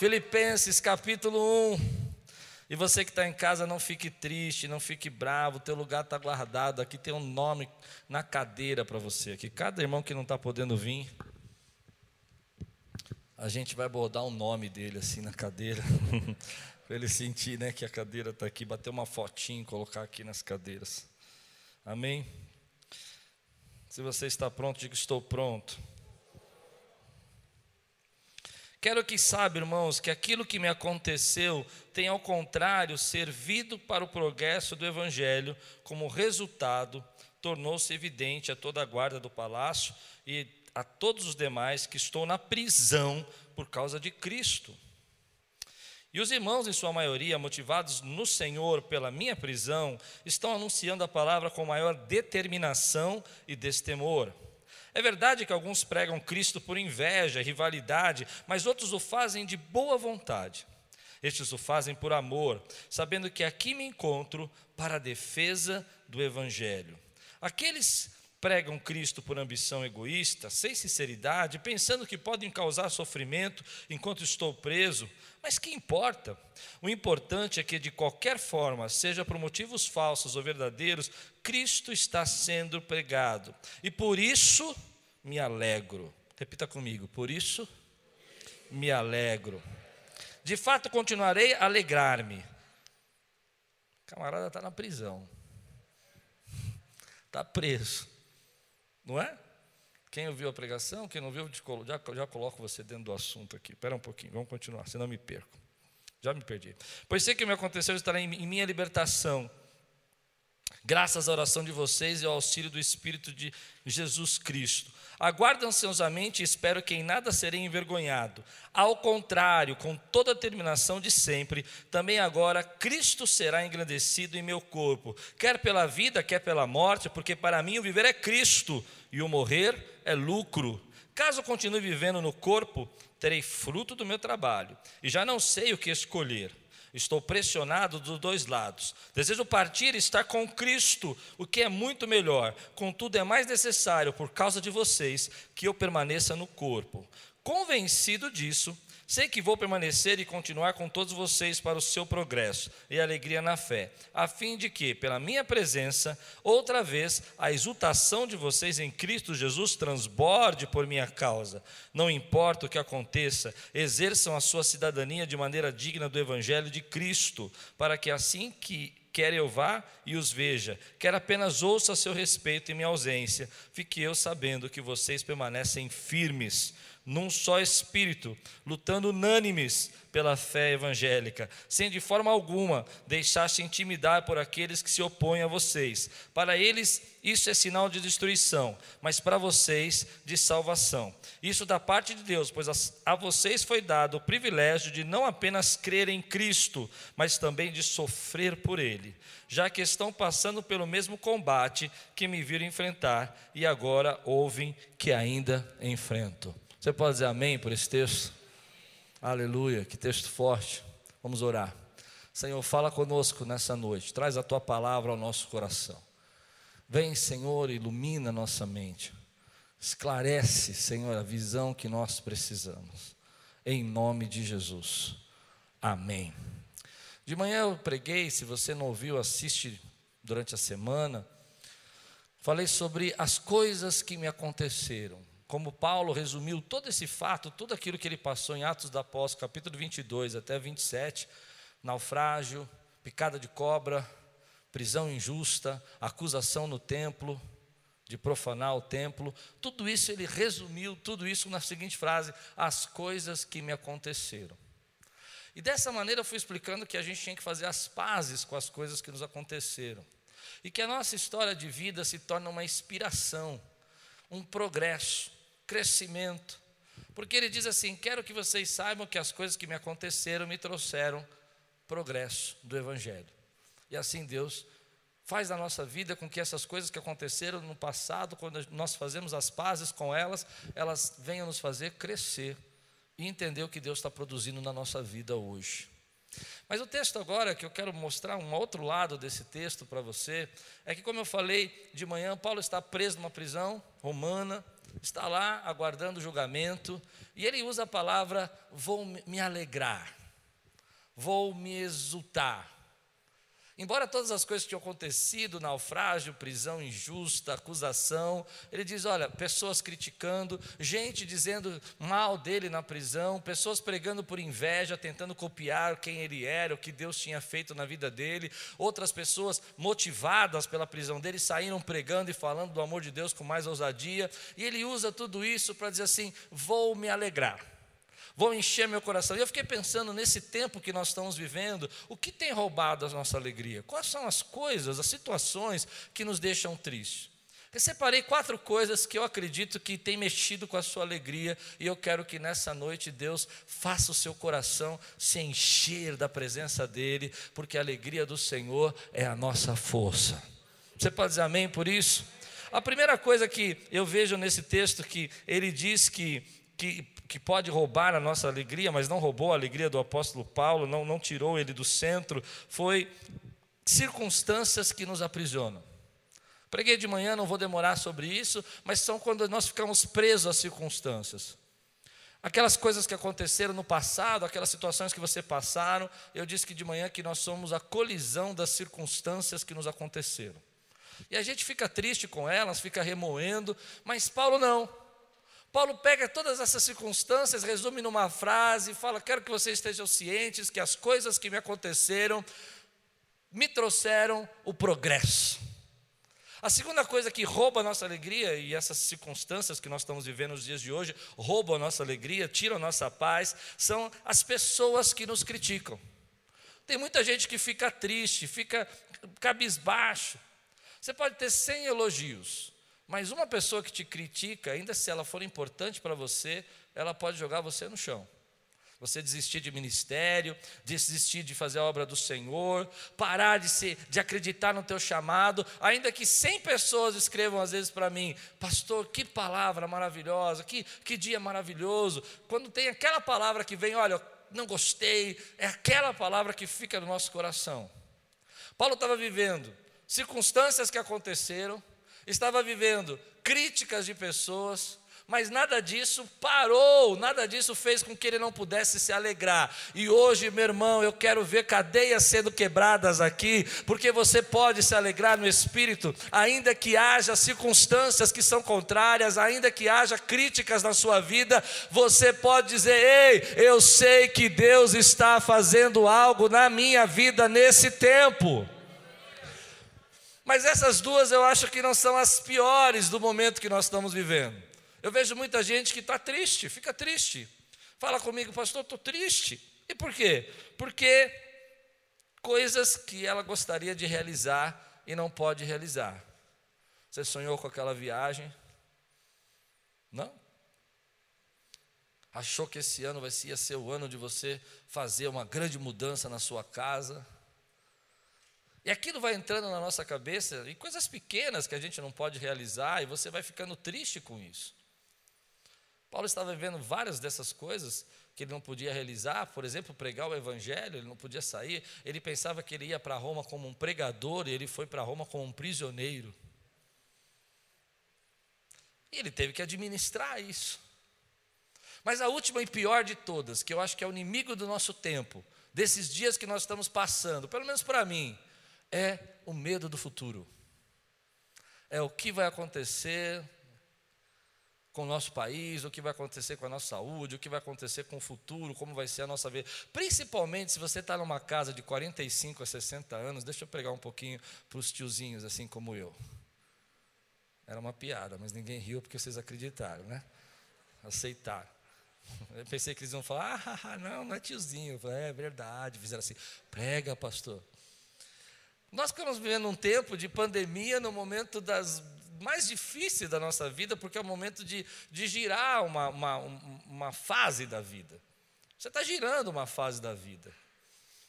Filipenses capítulo 1. E você que está em casa, não fique triste, não fique bravo, o teu lugar está guardado. Aqui tem um nome na cadeira para você. Aqui, cada irmão que não está podendo vir, a gente vai bordar um nome dele assim na cadeira, para ele sentir né, que a cadeira está aqui, bater uma fotinho, colocar aqui nas cadeiras. Amém? Se você está pronto, diga estou pronto. Quero que saiba, irmãos, que aquilo que me aconteceu tem, ao contrário, servido para o progresso do Evangelho, como resultado, tornou-se evidente a toda a guarda do palácio e a todos os demais que estou na prisão por causa de Cristo. E os irmãos, em sua maioria, motivados no Senhor pela minha prisão, estão anunciando a palavra com maior determinação e destemor. É verdade que alguns pregam Cristo por inveja, rivalidade, mas outros o fazem de boa vontade. Estes o fazem por amor, sabendo que aqui me encontro para a defesa do Evangelho. Aqueles pregam Cristo por ambição egoísta, sem sinceridade, pensando que podem causar sofrimento enquanto estou preso, mas que importa? O importante é que, de qualquer forma, seja por motivos falsos ou verdadeiros, Cristo está sendo pregado. E por isso me alegro. Repita comigo: por isso me alegro. De fato, continuarei a alegrar-me. Camarada está na prisão, está preso, não é? Quem ouviu a pregação, quem não viu, já, já coloco você dentro do assunto aqui. Espera um pouquinho, vamos continuar, senão me perco. Já me perdi. Pois sei que me aconteceu estará em, em minha libertação, graças à oração de vocês e ao auxílio do Espírito de Jesus Cristo. Aguardo ansiosamente e espero que em nada serei envergonhado. Ao contrário, com toda a determinação de sempre, também agora Cristo será engrandecido em meu corpo, quer pela vida, quer pela morte, porque para mim o viver é Cristo e o morrer é lucro. Caso continue vivendo no corpo, terei fruto do meu trabalho, e já não sei o que escolher Estou pressionado dos dois lados. Desejo partir e estar com Cristo, o que é muito melhor. Contudo, é mais necessário, por causa de vocês, que eu permaneça no corpo. Convencido disso, Sei que vou permanecer e continuar com todos vocês para o seu progresso e alegria na fé, a fim de que, pela minha presença, outra vez a exultação de vocês em Cristo Jesus transborde por minha causa. Não importa o que aconteça, exerçam a sua cidadania de maneira digna do Evangelho de Cristo, para que assim que quer eu vá e os veja, quer apenas ouça a seu respeito em minha ausência, fique eu sabendo que vocês permanecem firmes num só espírito, lutando unânimes pela fé evangélica, sem de forma alguma deixar-se intimidar por aqueles que se opõem a vocês. Para eles, isso é sinal de destruição, mas para vocês, de salvação. Isso da parte de Deus, pois a vocês foi dado o privilégio de não apenas crer em Cristo, mas também de sofrer por Ele, já que estão passando pelo mesmo combate que me viram enfrentar e agora ouvem que ainda enfrento. Você pode dizer amém por esse texto? Aleluia, que texto forte. Vamos orar. Senhor, fala conosco nessa noite, traz a tua palavra ao nosso coração. Vem, Senhor, ilumina nossa mente. Esclarece, Senhor, a visão que nós precisamos. Em nome de Jesus. Amém. De manhã eu preguei, se você não ouviu, assiste durante a semana. Falei sobre as coisas que me aconteceram como Paulo resumiu todo esse fato, tudo aquilo que ele passou em Atos da Apóstolo, capítulo 22 até 27, naufrágio, picada de cobra, prisão injusta, acusação no templo, de profanar o templo, tudo isso ele resumiu, tudo isso na seguinte frase: as coisas que me aconteceram. E dessa maneira eu fui explicando que a gente tinha que fazer as pazes com as coisas que nos aconteceram. E que a nossa história de vida se torna uma inspiração, um progresso crescimento. Porque ele diz assim: Quero que vocês saibam que as coisas que me aconteceram me trouxeram progresso do Evangelho. E assim Deus faz na nossa vida com que essas coisas que aconteceram no passado, quando nós fazemos as pazes com elas, elas venham nos fazer crescer e entender o que Deus está produzindo na nossa vida hoje. Mas o texto agora, que eu quero mostrar um outro lado desse texto para você, é que, como eu falei de manhã, Paulo está preso numa prisão romana, está lá aguardando o julgamento, e ele usa a palavra vou me alegrar, vou me exultar. Embora todas as coisas que tinham acontecido, naufrágio, prisão injusta, acusação, ele diz: olha, pessoas criticando, gente dizendo mal dele na prisão, pessoas pregando por inveja, tentando copiar quem ele era, o que Deus tinha feito na vida dele, outras pessoas motivadas pela prisão dele saíram pregando e falando do amor de Deus com mais ousadia, e ele usa tudo isso para dizer assim: vou me alegrar vão encher meu coração. E eu fiquei pensando nesse tempo que nós estamos vivendo, o que tem roubado a nossa alegria? Quais são as coisas, as situações que nos deixam tristes? Eu separei quatro coisas que eu acredito que tem mexido com a sua alegria, e eu quero que nessa noite Deus faça o seu coração se encher da presença dEle, porque a alegria do Senhor é a nossa força. Você pode dizer amém por isso? A primeira coisa que eu vejo nesse texto que ele diz que que, que pode roubar a nossa alegria, mas não roubou a alegria do apóstolo Paulo, não, não tirou ele do centro, foi circunstâncias que nos aprisionam. Preguei de manhã, não vou demorar sobre isso, mas são quando nós ficamos presos às circunstâncias. Aquelas coisas que aconteceram no passado, aquelas situações que você passaram, eu disse que de manhã que nós somos a colisão das circunstâncias que nos aconteceram. E a gente fica triste com elas, fica remoendo, mas Paulo não. Paulo pega todas essas circunstâncias, resume numa frase, fala: Quero que vocês estejam cientes que as coisas que me aconteceram me trouxeram o progresso. A segunda coisa que rouba a nossa alegria, e essas circunstâncias que nós estamos vivendo nos dias de hoje roubam a nossa alegria, tiram a nossa paz, são as pessoas que nos criticam. Tem muita gente que fica triste, fica cabisbaixo. Você pode ter 100 elogios, mas uma pessoa que te critica, ainda se ela for importante para você, ela pode jogar você no chão. Você desistir de ministério, desistir de fazer a obra do Senhor, parar de, ser, de acreditar no teu chamado, ainda que 100 pessoas escrevam às vezes para mim, pastor, que palavra maravilhosa, que, que dia maravilhoso. Quando tem aquela palavra que vem, olha, não gostei, é aquela palavra que fica no nosso coração. Paulo estava vivendo circunstâncias que aconteceram, estava vivendo críticas de pessoas, mas nada disso parou, nada disso fez com que ele não pudesse se alegrar. E hoje, meu irmão, eu quero ver cadeias sendo quebradas aqui, porque você pode se alegrar no espírito, ainda que haja circunstâncias que são contrárias, ainda que haja críticas na sua vida, você pode dizer: "Ei, eu sei que Deus está fazendo algo na minha vida nesse tempo". Mas essas duas eu acho que não são as piores do momento que nós estamos vivendo. Eu vejo muita gente que está triste, fica triste. Fala comigo, pastor, estou triste. E por quê? Porque coisas que ela gostaria de realizar e não pode realizar. Você sonhou com aquela viagem? Não? Achou que esse ano vai ser o ano de você fazer uma grande mudança na sua casa? E aquilo vai entrando na nossa cabeça, e coisas pequenas que a gente não pode realizar, e você vai ficando triste com isso. Paulo estava vivendo várias dessas coisas que ele não podia realizar, por exemplo, pregar o evangelho, ele não podia sair. Ele pensava que ele ia para Roma como um pregador, e ele foi para Roma como um prisioneiro. E ele teve que administrar isso. Mas a última e pior de todas, que eu acho que é o inimigo do nosso tempo, desses dias que nós estamos passando, pelo menos para mim, é o medo do futuro. É o que vai acontecer com o nosso país, o que vai acontecer com a nossa saúde, o que vai acontecer com o futuro, como vai ser a nossa vida. Principalmente se você está numa casa de 45 a 60 anos, deixa eu pregar um pouquinho para os tiozinhos, assim como eu. Era uma piada, mas ninguém riu porque vocês acreditaram, né? Aceitaram. Eu pensei que eles iam falar, ah, não, não é tiozinho. Eu falei, é verdade. Fizeram assim, prega, pastor. Nós estamos vivendo um tempo de pandemia no momento das mais difíceis da nossa vida, porque é o momento de, de girar uma, uma, uma fase da vida. Você está girando uma fase da vida.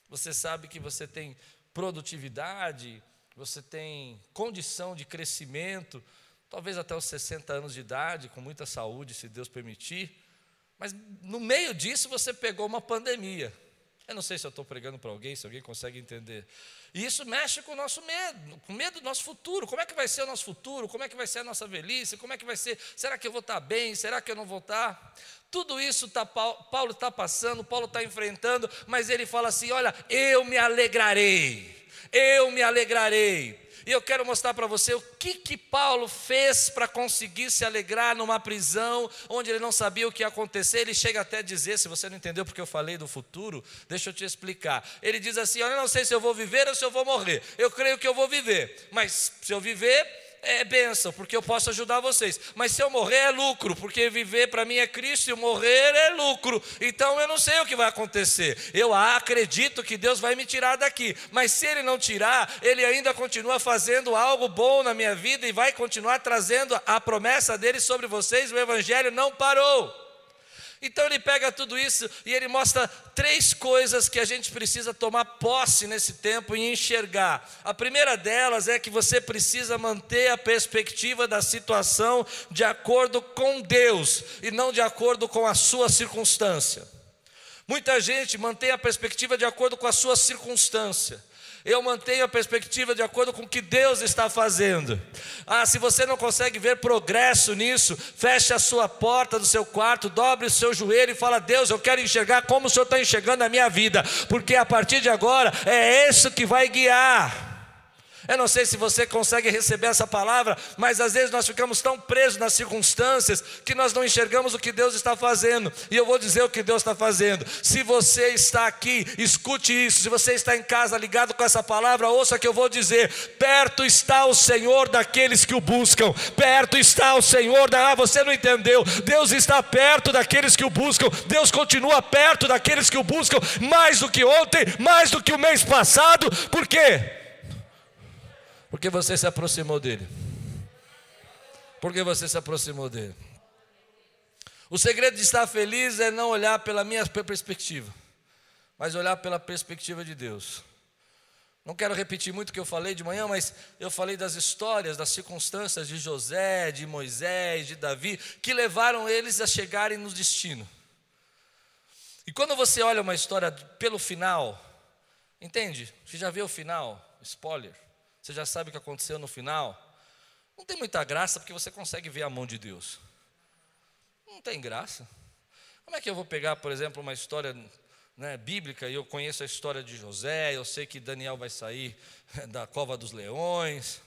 Você sabe que você tem produtividade, você tem condição de crescimento, talvez até os 60 anos de idade, com muita saúde, se Deus permitir. Mas no meio disso você pegou uma pandemia. Eu não sei se eu estou pregando para alguém, se alguém consegue entender. E isso mexe com o nosso medo, com o medo do nosso futuro. Como é que vai ser o nosso futuro? Como é que vai ser a nossa velhice? Como é que vai ser? Será que eu vou estar bem? Será que eu não vou estar? Tudo isso tá, Paulo está passando, Paulo está enfrentando, mas ele fala assim: olha, eu me alegrarei, eu me alegrarei. E eu quero mostrar para você o que que Paulo fez para conseguir se alegrar numa prisão onde ele não sabia o que ia acontecer. Ele chega até a dizer, se você não entendeu porque eu falei do futuro, deixa eu te explicar. Ele diz assim: "Eu não sei se eu vou viver ou se eu vou morrer. Eu creio que eu vou viver, mas se eu viver, é bênção, porque eu posso ajudar vocês. Mas se eu morrer é lucro, porque viver para mim é Cristo e morrer é lucro. Então eu não sei o que vai acontecer. Eu acredito que Deus vai me tirar daqui. Mas se Ele não tirar, Ele ainda continua fazendo algo bom na minha vida e vai continuar trazendo a promessa dele sobre vocês. O Evangelho não parou. Então ele pega tudo isso e ele mostra três coisas que a gente precisa tomar posse nesse tempo e enxergar. A primeira delas é que você precisa manter a perspectiva da situação de acordo com Deus e não de acordo com a sua circunstância. Muita gente mantém a perspectiva de acordo com a sua circunstância. Eu mantenho a perspectiva de acordo com o que Deus está fazendo. Ah, se você não consegue ver progresso nisso, feche a sua porta do seu quarto, dobre o seu joelho e fala: Deus, eu quero enxergar como o Senhor está enxergando a minha vida, porque a partir de agora é isso que vai guiar. Eu não sei se você consegue receber essa palavra, mas às vezes nós ficamos tão presos nas circunstâncias que nós não enxergamos o que Deus está fazendo. E eu vou dizer o que Deus está fazendo. Se você está aqui, escute isso. Se você está em casa ligado com essa palavra, ouça que eu vou dizer: perto está o Senhor daqueles que o buscam. Perto está o Senhor da. Ah, você não entendeu? Deus está perto daqueles que o buscam. Deus continua perto daqueles que o buscam mais do que ontem, mais do que o mês passado. Por quê? Porque você se aproximou dele. Porque você se aproximou dele. O segredo de estar feliz é não olhar pela minha perspectiva, mas olhar pela perspectiva de Deus. Não quero repetir muito o que eu falei de manhã, mas eu falei das histórias, das circunstâncias de José, de Moisés, de Davi, que levaram eles a chegarem no destino. E quando você olha uma história pelo final, entende? Você já viu o final? Spoiler. Você já sabe o que aconteceu no final? Não tem muita graça porque você consegue ver a mão de Deus. Não tem graça. Como é que eu vou pegar, por exemplo, uma história né, bíblica e eu conheço a história de José, eu sei que Daniel vai sair da cova dos leões.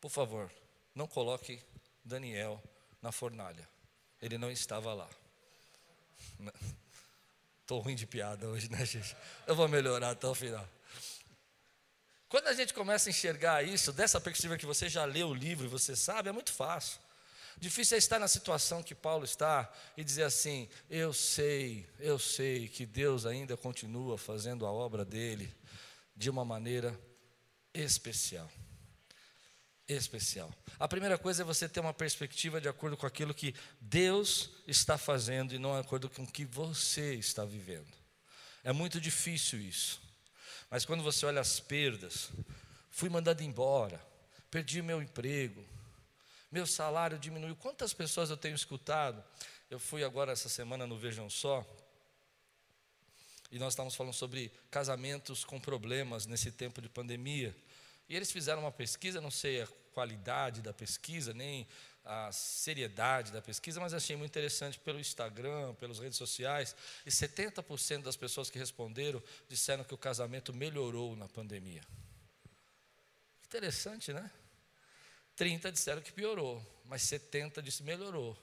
Por favor, não coloque Daniel na fornalha. Ele não estava lá. Estou ruim de piada hoje, né, gente? Eu vou melhorar até o final. Quando a gente começa a enxergar isso, dessa perspectiva que você já leu o livro você sabe, é muito fácil. Difícil é estar na situação que Paulo está e dizer assim: eu sei, eu sei que Deus ainda continua fazendo a obra dele de uma maneira especial. Especial. A primeira coisa é você ter uma perspectiva de acordo com aquilo que Deus está fazendo e não de acordo com o que você está vivendo. É muito difícil isso. Mas quando você olha as perdas, fui mandado embora, perdi meu emprego, meu salário diminuiu. Quantas pessoas eu tenho escutado? Eu fui agora essa semana no Vejam Só, e nós estávamos falando sobre casamentos com problemas nesse tempo de pandemia. E eles fizeram uma pesquisa, não sei a qualidade da pesquisa, nem a seriedade da pesquisa, mas achei muito interessante pelo Instagram, pelas redes sociais, e 70% das pessoas que responderam disseram que o casamento melhorou na pandemia. Interessante, né? 30 disseram que piorou, mas 70 disse melhorou.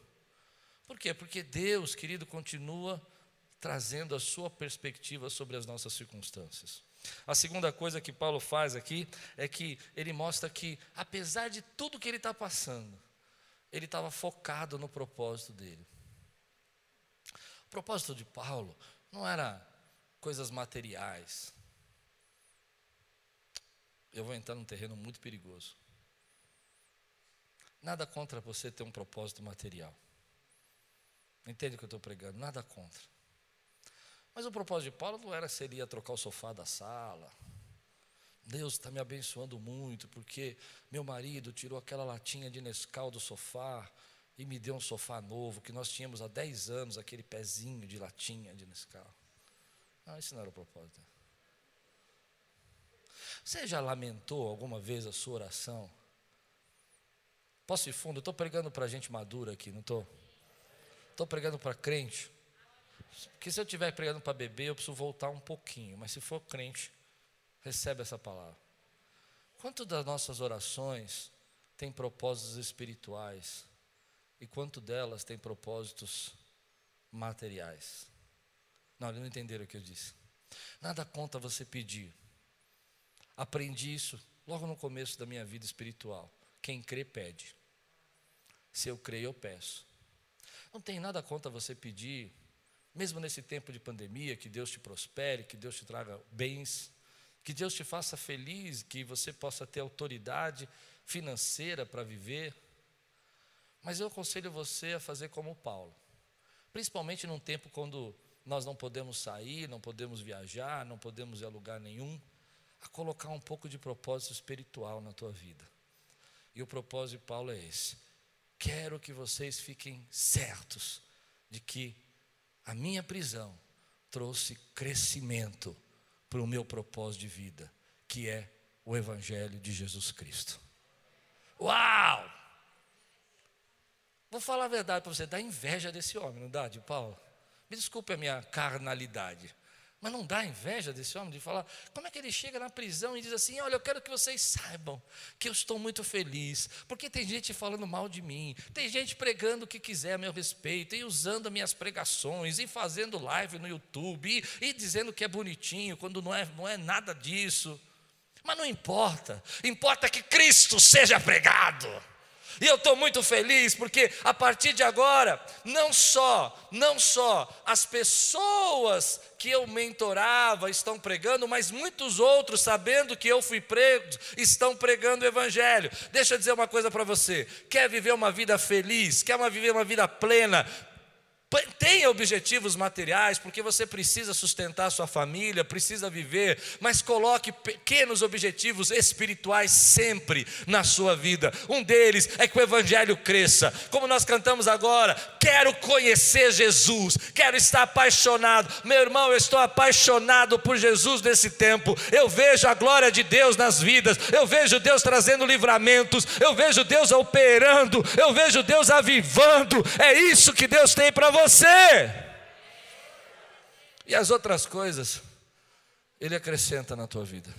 Por quê? Porque Deus, querido, continua trazendo a sua perspectiva sobre as nossas circunstâncias. A segunda coisa que Paulo faz aqui é que ele mostra que, apesar de tudo que ele está passando, ele estava focado no propósito dele. O propósito de Paulo não era coisas materiais. Eu vou entrar num terreno muito perigoso. Nada contra você ter um propósito material. Entende o que eu estou pregando? Nada contra. Mas o propósito de Paulo não era se ele ia trocar o sofá da sala, Deus está me abençoando muito, porque meu marido tirou aquela latinha de Nescau do sofá e me deu um sofá novo, que nós tínhamos há 10 anos, aquele pezinho de latinha de Nescau. Não, esse não era o propósito. Você já lamentou alguma vez a sua oração? Posso ir fundo? Estou pregando para gente madura aqui, não estou? Estou pregando para crente. Porque se eu estiver pregando para bebê, eu preciso voltar um pouquinho. Mas se for crente, recebe essa palavra. Quanto das nossas orações tem propósitos espirituais? E quanto delas tem propósitos materiais? Não, eles não entenderam o que eu disse. Nada conta você pedir. Aprendi isso logo no começo da minha vida espiritual. Quem crê, pede. Se eu creio, eu peço. Não tem nada contra você pedir, mesmo nesse tempo de pandemia, que Deus te prospere, que Deus te traga bens, que Deus te faça feliz, que você possa ter autoridade financeira para viver. Mas eu aconselho você a fazer como Paulo, principalmente num tempo quando nós não podemos sair, não podemos viajar, não podemos ir a lugar nenhum, a colocar um pouco de propósito espiritual na tua vida. E o propósito de Paulo é esse: quero que vocês fiquem certos de que a minha prisão trouxe crescimento para o meu propósito de vida, que é o Evangelho de Jesus Cristo. Uau! Vou falar a verdade para você, dá inveja desse homem, não dá, de Paulo? Me desculpe a minha carnalidade. Mas não dá inveja desse homem de falar, como é que ele chega na prisão e diz assim: Olha, eu quero que vocês saibam que eu estou muito feliz, porque tem gente falando mal de mim, tem gente pregando o que quiser a meu respeito, e usando minhas pregações, e fazendo live no YouTube, e, e dizendo que é bonitinho, quando não é, não é nada disso. Mas não importa, importa que Cristo seja pregado. E eu estou muito feliz porque a partir de agora, não só, não só as pessoas que eu mentorava estão pregando, mas muitos outros, sabendo que eu fui prego, estão pregando o Evangelho. Deixa eu dizer uma coisa para você: quer viver uma vida feliz, quer viver uma vida plena, Tenha objetivos materiais, porque você precisa sustentar sua família, precisa viver, mas coloque pequenos objetivos espirituais sempre na sua vida. Um deles é que o Evangelho cresça. Como nós cantamos agora, quero conhecer Jesus, quero estar apaixonado. Meu irmão, eu estou apaixonado por Jesus nesse tempo. Eu vejo a glória de Deus nas vidas, eu vejo Deus trazendo livramentos, eu vejo Deus operando, eu vejo Deus avivando. É isso que Deus tem para você você. E as outras coisas, Ele acrescenta na tua vida.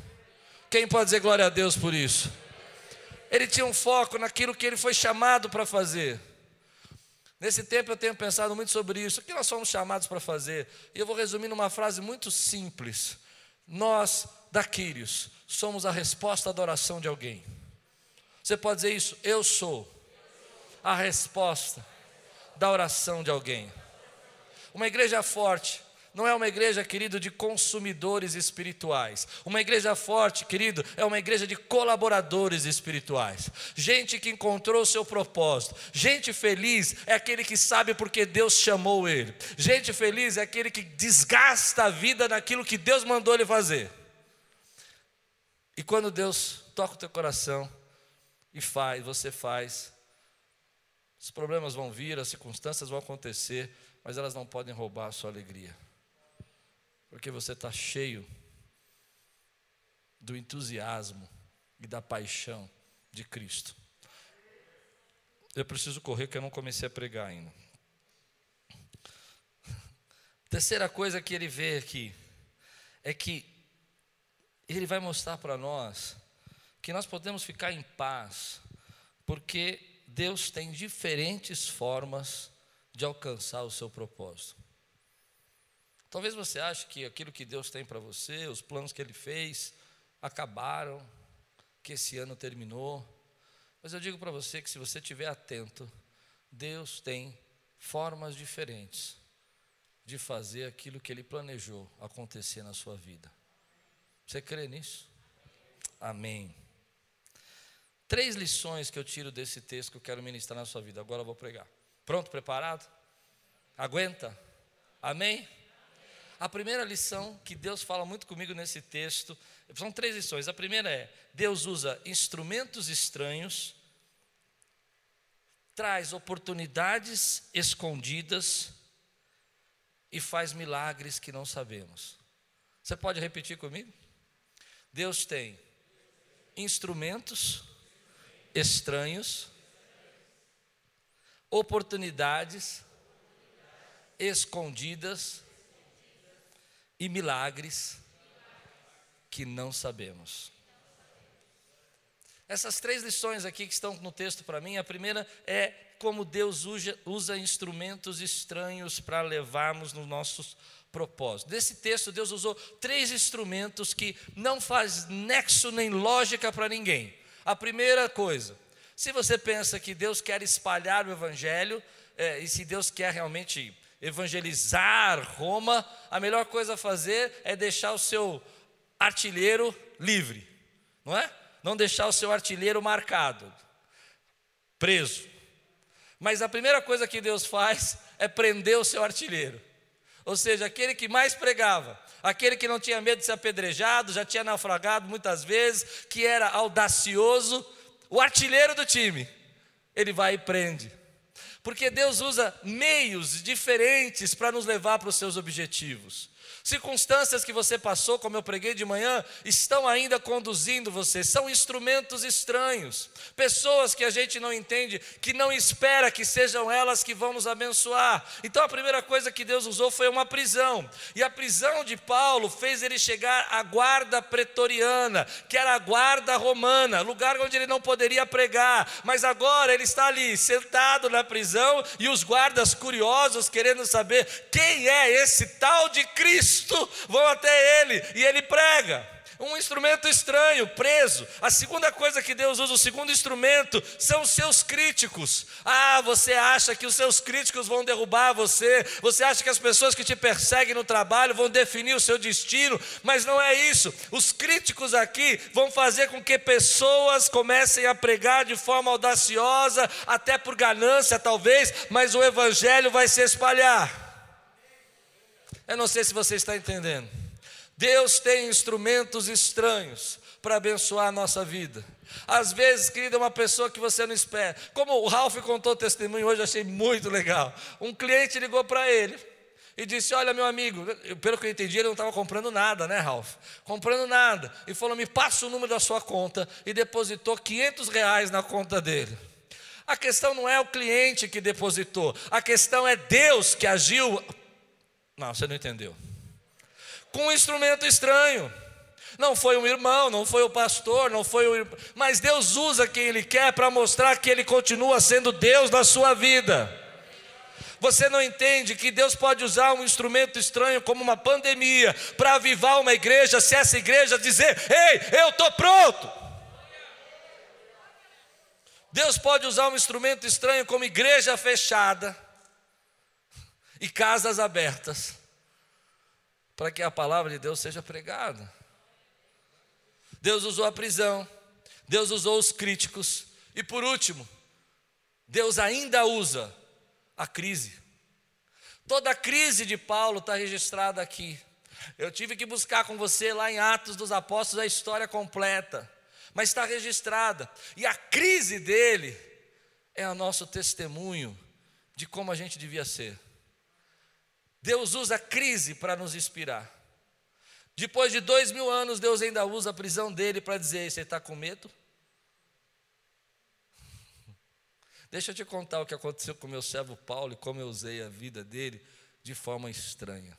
Quem pode dizer glória a Deus por isso? Ele tinha um foco naquilo que ele foi chamado para fazer. Nesse tempo eu tenho pensado muito sobre isso. O que nós somos chamados para fazer? E eu vou resumir numa frase muito simples. Nós, da Quírios, somos a resposta à oração de alguém. Você pode dizer isso? Eu sou a resposta da oração de alguém. Uma igreja forte não é uma igreja, querido, de consumidores espirituais. Uma igreja forte, querido, é uma igreja de colaboradores espirituais. Gente que encontrou o seu propósito. Gente feliz é aquele que sabe porque Deus chamou ele. Gente feliz é aquele que desgasta a vida naquilo que Deus mandou ele fazer. E quando Deus toca o teu coração e faz, você faz, os problemas vão vir, as circunstâncias vão acontecer, mas elas não podem roubar a sua alegria, porque você está cheio do entusiasmo e da paixão de Cristo. Eu preciso correr, que eu não comecei a pregar ainda. Terceira coisa que ele vê aqui é que ele vai mostrar para nós que nós podemos ficar em paz, porque Deus tem diferentes formas de alcançar o seu propósito. Talvez você ache que aquilo que Deus tem para você, os planos que Ele fez, acabaram, que esse ano terminou. Mas eu digo para você que se você estiver atento, Deus tem formas diferentes de fazer aquilo que Ele planejou acontecer na sua vida. Você crê nisso? Amém. Três lições que eu tiro desse texto que eu quero ministrar na sua vida. Agora eu vou pregar. Pronto, preparado? Aguenta? Amém? A primeira lição que Deus fala muito comigo nesse texto, são três lições. A primeira é: Deus usa instrumentos estranhos, traz oportunidades escondidas e faz milagres que não sabemos. Você pode repetir comigo? Deus tem instrumentos estranhos, oportunidades escondidas e milagres que não sabemos. Essas três lições aqui que estão no texto para mim, a primeira é como Deus usa, usa instrumentos estranhos para levarmos nos nossos propósitos. Nesse texto, Deus usou três instrumentos que não faz nexo nem lógica para ninguém. A primeira coisa, se você pensa que Deus quer espalhar o Evangelho, é, e se Deus quer realmente evangelizar Roma, a melhor coisa a fazer é deixar o seu artilheiro livre, não é? Não deixar o seu artilheiro marcado, preso. Mas a primeira coisa que Deus faz é prender o seu artilheiro. Ou seja, aquele que mais pregava, aquele que não tinha medo de ser apedrejado, já tinha naufragado muitas vezes, que era audacioso, o artilheiro do time, ele vai e prende. Porque Deus usa meios diferentes para nos levar para os seus objetivos. Circunstâncias que você passou, como eu preguei de manhã, estão ainda conduzindo você, são instrumentos estranhos, pessoas que a gente não entende, que não espera que sejam elas que vão nos abençoar. Então a primeira coisa que Deus usou foi uma prisão, e a prisão de Paulo fez ele chegar à guarda pretoriana, que era a guarda romana, lugar onde ele não poderia pregar, mas agora ele está ali sentado na prisão e os guardas curiosos querendo saber quem é esse tal de Cristo Cristo vão até ele e ele prega. Um instrumento estranho, preso. A segunda coisa que Deus usa, o segundo instrumento, são os seus críticos. Ah, você acha que os seus críticos vão derrubar você, você acha que as pessoas que te perseguem no trabalho vão definir o seu destino, mas não é isso. Os críticos aqui vão fazer com que pessoas comecem a pregar de forma audaciosa, até por ganância talvez, mas o evangelho vai se espalhar. Eu não sei se você está entendendo. Deus tem instrumentos estranhos para abençoar a nossa vida. Às vezes, querido, é uma pessoa que você não espera. Como o Ralph contou o testemunho hoje, achei muito legal. Um cliente ligou para ele e disse: Olha, meu amigo, pelo que eu entendi, ele não estava comprando nada, né, Ralph? Comprando nada. E falou: Me passa o número da sua conta. E depositou 500 reais na conta dele. A questão não é o cliente que depositou, a questão é Deus que agiu não, você não entendeu. Com um instrumento estranho. Não foi um irmão, não foi o pastor, não foi o mas Deus usa quem ele quer para mostrar que ele continua sendo Deus na sua vida. Você não entende que Deus pode usar um instrumento estranho como uma pandemia para avivar uma igreja, se essa igreja dizer: "Ei, eu estou pronto". Deus pode usar um instrumento estranho como igreja fechada e casas abertas para que a palavra de Deus seja pregada. Deus usou a prisão, Deus usou os críticos, e por último, Deus ainda usa a crise. Toda a crise de Paulo está registrada aqui. Eu tive que buscar com você lá em Atos dos Apóstolos a história completa, mas está registrada. E a crise dele é o nosso testemunho de como a gente devia ser. Deus usa a crise para nos inspirar. Depois de dois mil anos, Deus ainda usa a prisão dele para dizer: Você está com medo? Deixa eu te contar o que aconteceu com meu servo Paulo e como eu usei a vida dele de forma estranha.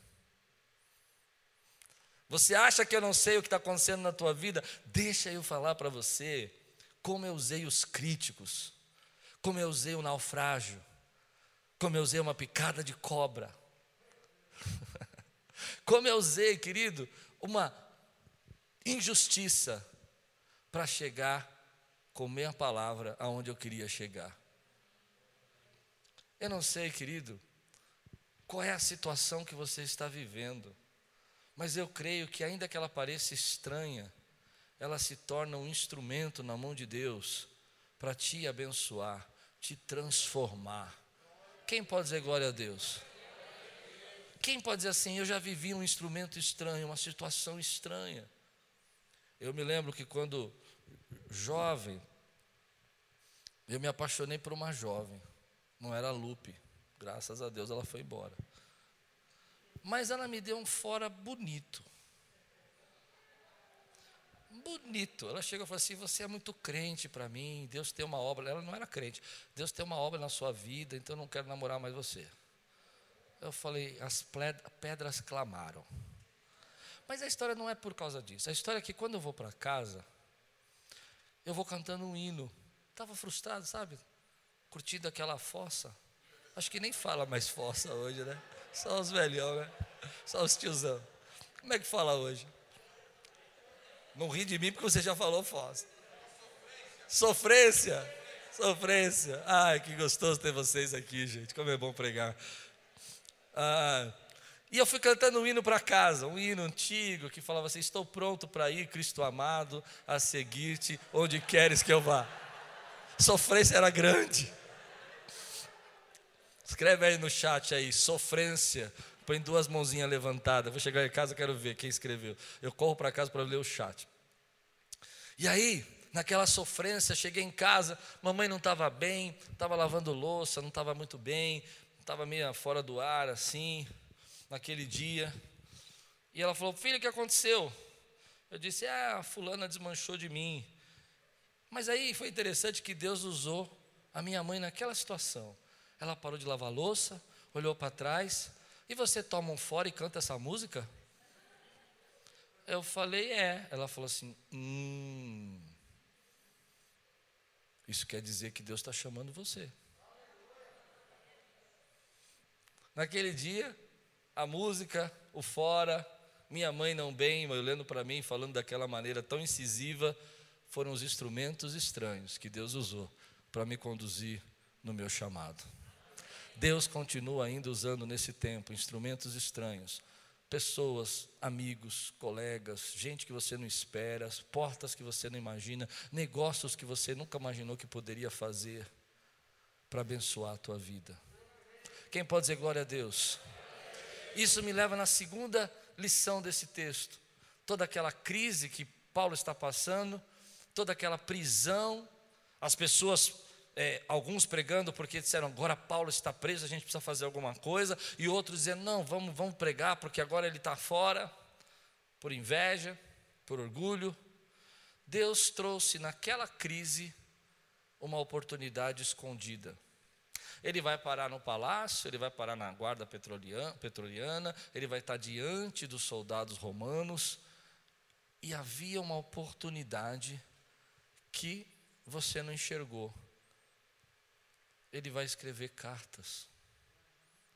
Você acha que eu não sei o que está acontecendo na tua vida? Deixa eu falar para você como eu usei os críticos, como eu usei o naufrágio, como eu usei uma picada de cobra Como eu usei, querido, uma injustiça para chegar com meia palavra aonde eu queria chegar. Eu não sei, querido, qual é a situação que você está vivendo, mas eu creio que, ainda que ela pareça estranha, ela se torna um instrumento na mão de Deus para te abençoar, te transformar. Quem pode dizer glória a Deus? Quem pode dizer assim, eu já vivi um instrumento estranho, uma situação estranha? Eu me lembro que quando jovem, eu me apaixonei por uma jovem, não era Lupe, graças a Deus ela foi embora. Mas ela me deu um fora bonito. bonito. Ela chegou e falou assim: Você é muito crente para mim, Deus tem uma obra. Ela não era crente, Deus tem uma obra na sua vida, então eu não quero namorar mais você. Eu falei: As pedras clamaram. Mas a história não é por causa disso. A história é que quando eu vou para casa, eu vou cantando um hino. Estava frustrado, sabe? Curtindo aquela fossa. Acho que nem fala mais fossa hoje, né? Só os velhão, né? Só os tiozão. Como é que fala hoje? Não ri de mim porque você já falou fossa. Sofrência. Sofrência. Ai, que gostoso ter vocês aqui, gente. Como é bom pregar. Ah, e eu fui cantando um hino para casa, um hino antigo que falava assim: Estou pronto para ir, Cristo amado, a seguir-te onde queres que eu vá. Sofrência era grande. Escreve aí no chat aí, sofrência. Põe duas mãozinhas levantadas. Vou chegar em casa, quero ver quem escreveu. Eu corro para casa para ler o chat. E aí, naquela sofrência, cheguei em casa, mamãe não estava bem, estava lavando louça, não estava muito bem, estava meio fora do ar, assim naquele dia. E ela falou: Filho, o que aconteceu? Eu disse: Ah, fulana desmanchou de mim. Mas aí foi interessante que Deus usou a minha mãe naquela situação. Ela parou de lavar louça, olhou para trás, e você toma um fora e canta essa música? Eu falei, é. Ela falou assim: hum, isso quer dizer que Deus está chamando você. Naquele dia, a música, o fora, minha mãe não bem, olhando para mim, falando daquela maneira tão incisiva, foram os instrumentos estranhos que Deus usou para me conduzir no meu chamado. Deus continua ainda usando nesse tempo instrumentos estranhos, pessoas, amigos, colegas, gente que você não espera, portas que você não imagina, negócios que você nunca imaginou que poderia fazer para abençoar a tua vida. Quem pode dizer glória a Deus? Isso me leva na segunda lição desse texto. Toda aquela crise que Paulo está passando, toda aquela prisão, as pessoas, é, alguns pregando porque disseram agora Paulo está preso, a gente precisa fazer alguma coisa, e outros dizendo não, vamos, vamos pregar porque agora ele está fora, por inveja, por orgulho. Deus trouxe naquela crise uma oportunidade escondida. Ele vai parar no palácio, ele vai parar na guarda petroliana, ele vai estar diante dos soldados romanos. E havia uma oportunidade que você não enxergou. Ele vai escrever cartas.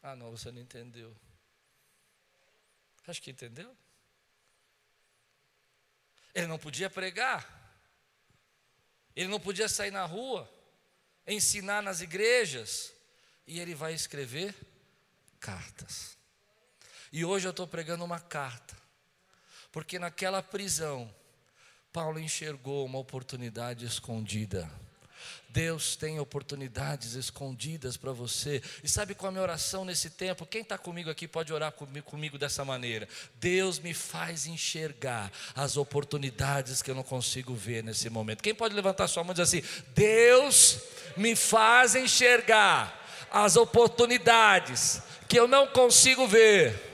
Ah, não, você não entendeu. Acho que entendeu? Ele não podia pregar. Ele não podia sair na rua ensinar nas igrejas, e ele vai escrever cartas. E hoje eu estou pregando uma carta, porque naquela prisão, Paulo enxergou uma oportunidade escondida. Deus tem oportunidades escondidas para você. E sabe qual é a minha oração nesse tempo? Quem está comigo aqui pode orar comigo, dessa maneira. Deus me faz enxergar as oportunidades que eu não consigo ver nesse momento. Quem pode levantar sua mão e dizer assim: Deus me faz enxergar as oportunidades que eu não consigo ver.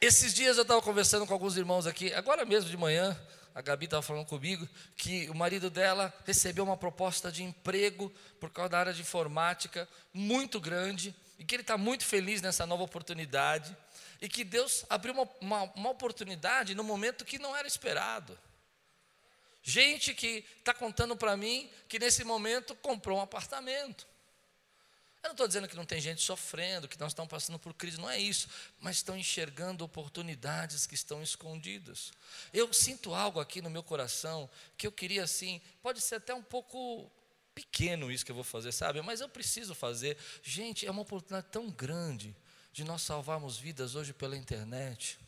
Esses dias eu estava conversando com alguns irmãos aqui, agora mesmo de manhã, a Gabi estava falando comigo que o marido dela recebeu uma proposta de emprego por causa da área de informática muito grande e que ele está muito feliz nessa nova oportunidade e que Deus abriu uma, uma, uma oportunidade no momento que não era esperado. Gente que está contando para mim que nesse momento comprou um apartamento. Eu não estou dizendo que não tem gente sofrendo, que não estão passando por crise, não é isso, mas estão enxergando oportunidades que estão escondidas. Eu sinto algo aqui no meu coração que eu queria assim, pode ser até um pouco pequeno isso que eu vou fazer, sabe? Mas eu preciso fazer. Gente, é uma oportunidade tão grande de nós salvarmos vidas hoje pela internet.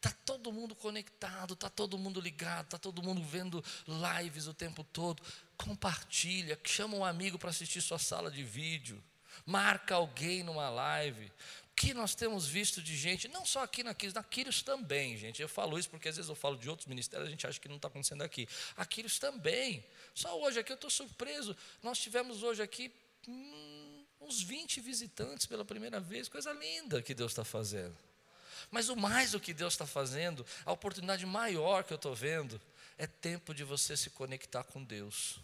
Está todo mundo conectado, está todo mundo ligado, está todo mundo vendo lives o tempo todo. Compartilha, chama um amigo para assistir sua sala de vídeo, marca alguém numa live. O que nós temos visto de gente, não só aqui na Quiris, na Quiris também, gente. Eu falo isso porque às vezes eu falo de outros ministérios, a gente acha que não está acontecendo aqui. A Quiris também. Só hoje aqui eu estou surpreso. Nós tivemos hoje aqui hum, uns 20 visitantes pela primeira vez, coisa linda que Deus está fazendo. Mas o mais o que Deus está fazendo, a oportunidade maior que eu estou vendo, é tempo de você se conectar com Deus.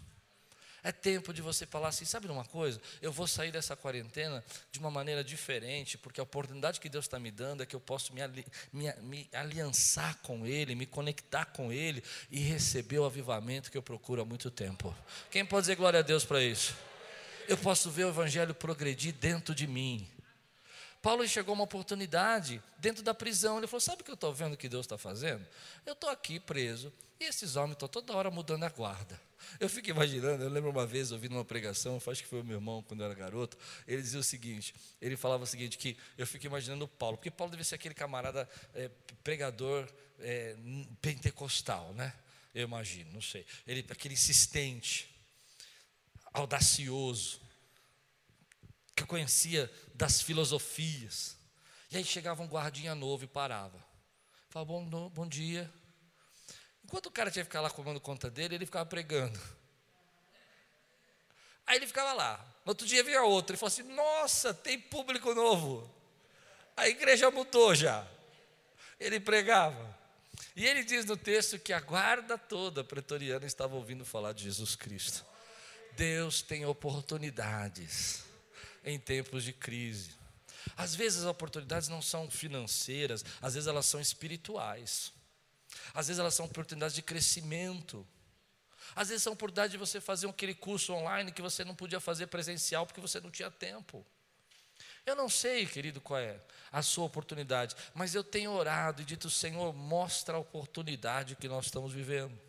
É tempo de você falar assim: sabe uma coisa? Eu vou sair dessa quarentena de uma maneira diferente, porque a oportunidade que Deus está me dando é que eu posso me, ali, me, me aliançar com Ele, me conectar com Ele e receber o avivamento que eu procuro há muito tempo. Quem pode dizer glória a Deus para isso? Eu posso ver o Evangelho progredir dentro de mim. Paulo chegou uma oportunidade dentro da prisão. Ele falou: Sabe o que eu estou vendo que Deus está fazendo? Eu estou aqui preso e esses homens estão toda hora mudando a guarda. Eu fico imaginando, eu lembro uma vez ouvindo uma pregação, acho que foi o meu irmão quando eu era garoto, ele dizia o seguinte, ele falava o seguinte, que eu fico imaginando o Paulo, porque Paulo deve ser aquele camarada é, pregador é, pentecostal, né? Eu imagino, não sei. Ele, aquele insistente, audacioso, que conhecia das filosofias. E aí chegava um guardinha novo e parava. Falava, bom, bom dia. Enquanto o cara tinha que ficar lá comando conta dele, ele ficava pregando. Aí ele ficava lá. No outro dia vinha outro. Ele falou assim: Nossa, tem público novo. A igreja mudou já. Ele pregava. E ele diz no texto que a guarda toda pretoriana estava ouvindo falar de Jesus Cristo. Deus tem oportunidades em tempos de crise. Às vezes as oportunidades não são financeiras, às vezes elas são espirituais. Às vezes elas são oportunidades de crescimento. Às vezes são oportunidades de você fazer aquele curso online que você não podia fazer presencial porque você não tinha tempo. Eu não sei, querido, qual é a sua oportunidade, mas eu tenho orado e dito, Senhor, mostra a oportunidade que nós estamos vivendo.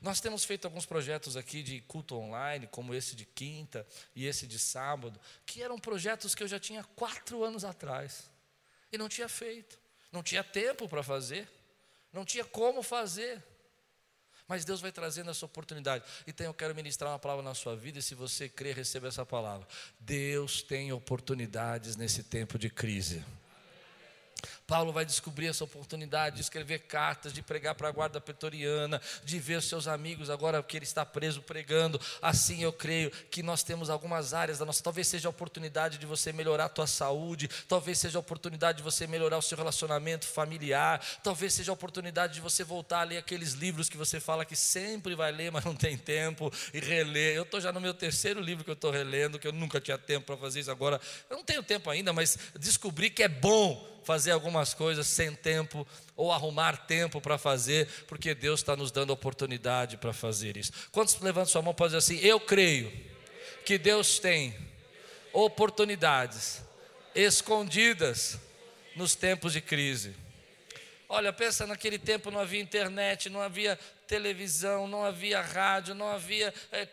Nós temos feito alguns projetos aqui de culto online, como esse de quinta e esse de sábado, que eram projetos que eu já tinha quatro anos atrás e não tinha feito, não tinha tempo para fazer não tinha como fazer. Mas Deus vai trazendo essa oportunidade. Então eu quero ministrar uma palavra na sua vida, e se você crer, receba essa palavra. Deus tem oportunidades nesse tempo de crise. Paulo vai descobrir essa oportunidade de escrever cartas, de pregar para a guarda pretoriana, de ver seus amigos agora que ele está preso pregando. Assim eu creio que nós temos algumas áreas da nossa, talvez seja a oportunidade de você melhorar a tua saúde, talvez seja a oportunidade de você melhorar o seu relacionamento familiar, talvez seja a oportunidade de você voltar a ler aqueles livros que você fala que sempre vai ler, mas não tem tempo e reler. Eu estou já no meu terceiro livro que eu estou relendo, que eu nunca tinha tempo para fazer isso agora. Eu não tenho tempo ainda, mas descobri que é bom fazer algumas coisas sem tempo ou arrumar tempo para fazer, porque Deus está nos dando oportunidade para fazer isso. Quantos levantam sua mão podem dizer assim? Eu creio que Deus tem oportunidades escondidas nos tempos de crise. Olha, pensa naquele tempo não havia internet, não havia televisão, não havia rádio, não havia é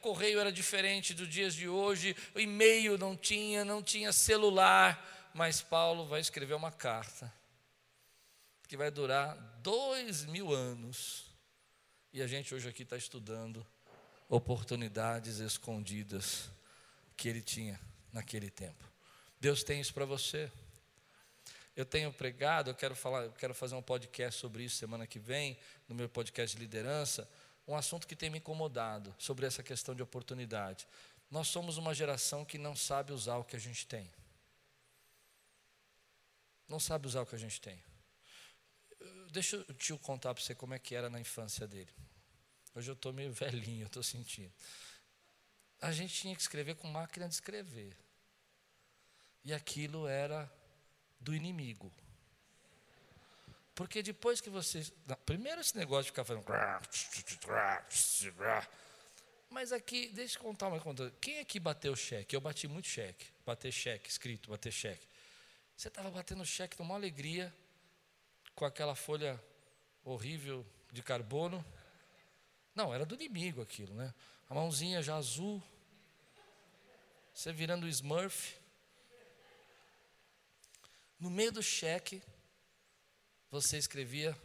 correio era diferente dos dias de hoje, e-mail não tinha, não tinha celular mas Paulo vai escrever uma carta que vai durar dois mil anos. E a gente hoje aqui está estudando oportunidades escondidas que ele tinha naquele tempo. Deus tem isso para você. Eu tenho pregado, eu quero falar, eu quero fazer um podcast sobre isso semana que vem, no meu podcast de liderança, um assunto que tem me incomodado sobre essa questão de oportunidade. Nós somos uma geração que não sabe usar o que a gente tem não sabe usar o que a gente tem. Deixa o tio contar para você como é que era na infância dele. Hoje eu estou meio velhinho, eu estou sentindo. A gente tinha que escrever com máquina de escrever. E aquilo era do inimigo. Porque depois que você. Primeiro esse negócio de ficar fazendo. Mas aqui, deixa eu contar uma coisa. Quem aqui bateu cheque? Eu bati muito cheque. Bater cheque, escrito, bater cheque. Você estava batendo cheque numa alegria, com aquela folha horrível de carbono. Não, era do inimigo aquilo, né? A mãozinha já azul. Você virando o Smurf. No meio do cheque, você escrevia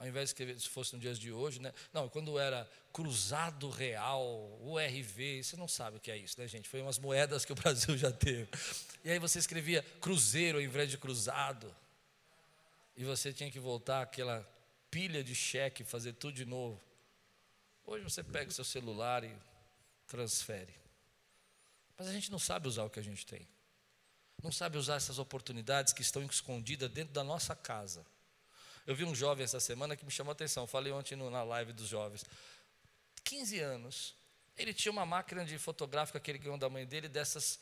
ao invés de escrever, se fosse nos dias de hoje, né? Não, quando era cruzado real, URV, você não sabe o que é isso, né, gente? Foi umas moedas que o Brasil já teve. E aí você escrevia cruzeiro ao invés de cruzado. E você tinha que voltar aquela pilha de cheque, fazer tudo de novo. Hoje você pega o seu celular e transfere. Mas a gente não sabe usar o que a gente tem. não sabe usar essas oportunidades que estão escondidas dentro da nossa casa. Eu vi um jovem essa semana que me chamou a atenção, falei ontem na live dos jovens. 15 anos, ele tinha uma máquina de fotográfica que ele ganhou da mãe dele, dessas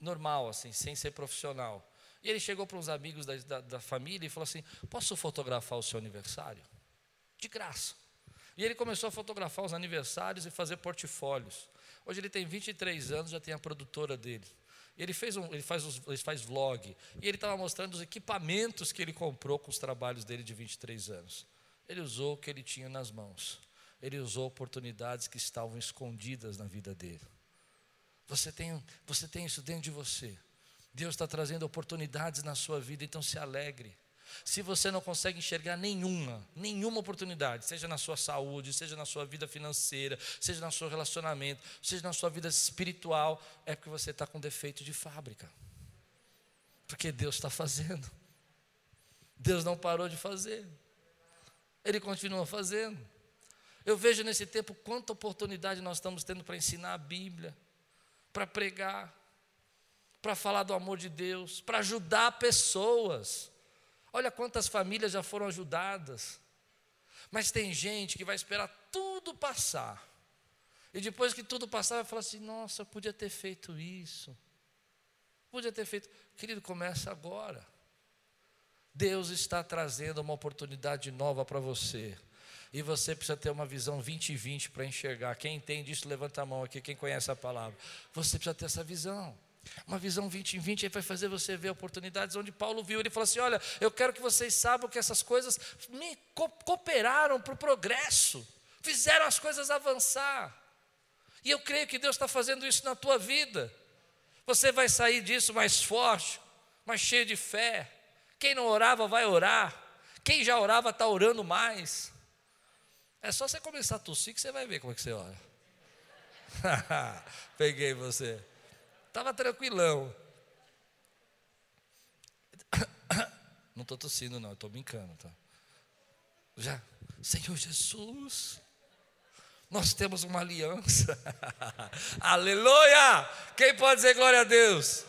normal, assim, sem ser profissional. E ele chegou para uns amigos da, da, da família e falou assim: Posso fotografar o seu aniversário? De graça. E ele começou a fotografar os aniversários e fazer portfólios. Hoje ele tem 23 anos, já tem a produtora dele. Ele, fez um, ele, faz ele faz vlog. E ele estava mostrando os equipamentos que ele comprou com os trabalhos dele de 23 anos. Ele usou o que ele tinha nas mãos. Ele usou oportunidades que estavam escondidas na vida dele. Você tem, você tem isso dentro de você. Deus está trazendo oportunidades na sua vida, então se alegre. Se você não consegue enxergar nenhuma, nenhuma oportunidade, seja na sua saúde, seja na sua vida financeira, seja no seu relacionamento, seja na sua vida espiritual, é porque você está com defeito de fábrica. Porque Deus está fazendo. Deus não parou de fazer. Ele continua fazendo. Eu vejo nesse tempo quanta oportunidade nós estamos tendo para ensinar a Bíblia, para pregar, para falar do amor de Deus, para ajudar pessoas. Olha quantas famílias já foram ajudadas. Mas tem gente que vai esperar tudo passar. E depois que tudo passar, vai falar assim: nossa, eu podia ter feito isso. Podia ter feito. Querido, começa agora. Deus está trazendo uma oportunidade nova para você. E você precisa ter uma visão 2020 para enxergar. Quem entende isso, levanta a mão aqui. Quem conhece a palavra. Você precisa ter essa visão. Uma visão 20 em 20 vai fazer você ver oportunidades onde Paulo viu. Ele falou assim: Olha, eu quero que vocês saibam que essas coisas me co cooperaram para o progresso, fizeram as coisas avançar. E eu creio que Deus está fazendo isso na tua vida. Você vai sair disso mais forte, mais cheio de fé. Quem não orava vai orar. Quem já orava está orando mais. É só você começar a tossir que você vai ver como é que você ora. Peguei você. Estava tranquilão. Não estou tossindo, não, estou brincando. Tá? Já, Senhor Jesus, nós temos uma aliança. Aleluia! Quem pode dizer glória a Deus?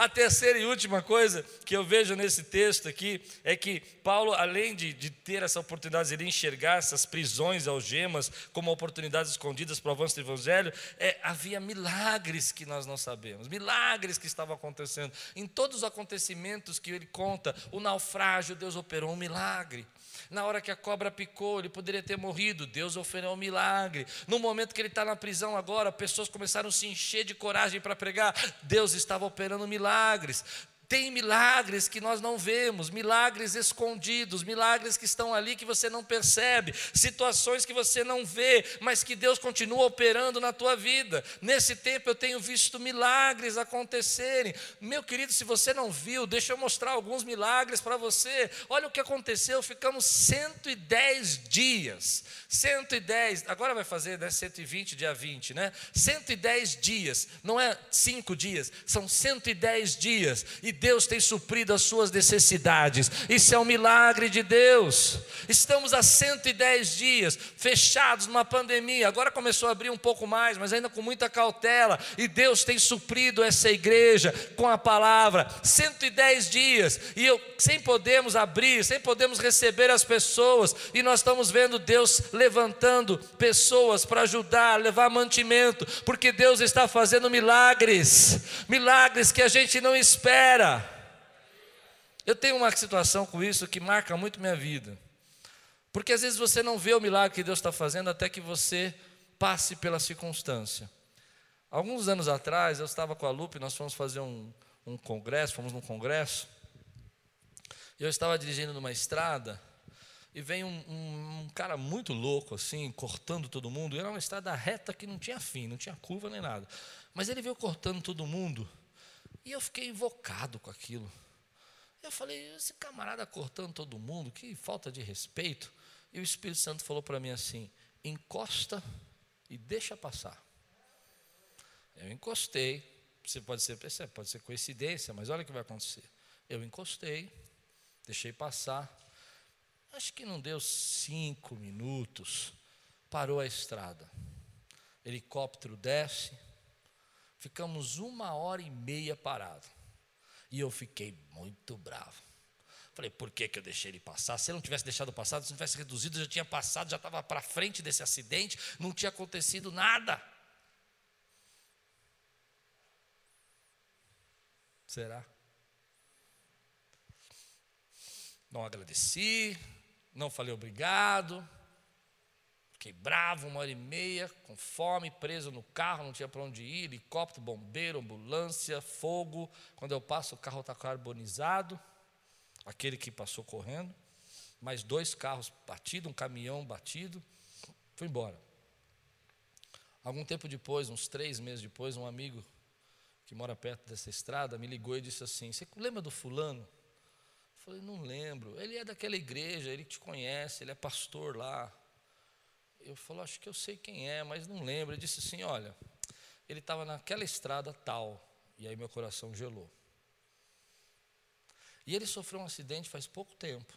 A terceira e última coisa que eu vejo nesse texto aqui é que Paulo, além de, de ter essa oportunidade de enxergar essas prisões, algemas, como oportunidades escondidas para o avanço do Evangelho, é, havia milagres que nós não sabemos, milagres que estavam acontecendo. Em todos os acontecimentos que ele conta, o naufrágio, Deus operou um milagre. Na hora que a cobra picou, ele poderia ter morrido. Deus ofereceu um milagre. No momento que ele está na prisão agora, pessoas começaram a se encher de coragem para pregar. Deus estava operando milagres. Tem milagres que nós não vemos, milagres escondidos, milagres que estão ali que você não percebe, situações que você não vê, mas que Deus continua operando na tua vida. Nesse tempo eu tenho visto milagres acontecerem. Meu querido, se você não viu, deixa eu mostrar alguns milagres para você. Olha o que aconteceu, ficamos 110 dias. 110, agora vai fazer né, 120, dia 20, né? 110 dias, não é cinco dias, são 110 dias. E Deus tem suprido as suas necessidades. Isso é um milagre de Deus. Estamos há 110 dias fechados numa pandemia. Agora começou a abrir um pouco mais, mas ainda com muita cautela. E Deus tem suprido essa igreja com a palavra. 110 dias. E eu sem podemos abrir, sem podemos receber as pessoas. E nós estamos vendo Deus levantando pessoas para ajudar, levar mantimento, porque Deus está fazendo milagres. Milagres que a gente não espera. Eu tenho uma situação com isso que marca muito minha vida. Porque às vezes você não vê o milagre que Deus está fazendo até que você passe pela circunstância. Alguns anos atrás, eu estava com a Lupe, nós fomos fazer um, um congresso, fomos num congresso, e eu estava dirigindo numa estrada, e vem um, um, um, cara muito louco, assim, cortando todo mundo, era uma estrada reta que não tinha fim, não tinha curva nem nada. Mas ele veio cortando todo mundo, e eu fiquei invocado com aquilo. Eu falei, esse camarada cortando todo mundo, que falta de respeito. E o Espírito Santo falou para mim assim: encosta e deixa passar. Eu encostei. Você pode ser, pode ser coincidência, mas olha o que vai acontecer. Eu encostei, deixei passar. Acho que não deu cinco minutos. Parou a estrada. Helicóptero desce Ficamos uma hora e meia parado. E eu fiquei muito bravo. Falei, por que, que eu deixei ele passar? Se ele não tivesse deixado passar, se não tivesse reduzido, já tinha passado, já estava para frente desse acidente, não tinha acontecido nada. Será? Não agradeci, não falei obrigado, fiquei bravo uma hora e meia, com fome, preso no carro, não tinha para onde ir, helicóptero, bombeiro, ambulância, fogo. Quando eu passo, o carro está carbonizado aquele que passou correndo, mais dois carros batidos, um caminhão batido, fui embora. Algum tempo depois, uns três meses depois, um amigo que mora perto dessa estrada me ligou e disse assim: Você lembra do fulano? Eu falei, não lembro. Ele é daquela igreja, ele te conhece, ele é pastor lá. Eu falei, acho que eu sei quem é, mas não lembro. Ele disse assim: olha, ele estava naquela estrada tal. E aí meu coração gelou. E ele sofreu um acidente faz pouco tempo.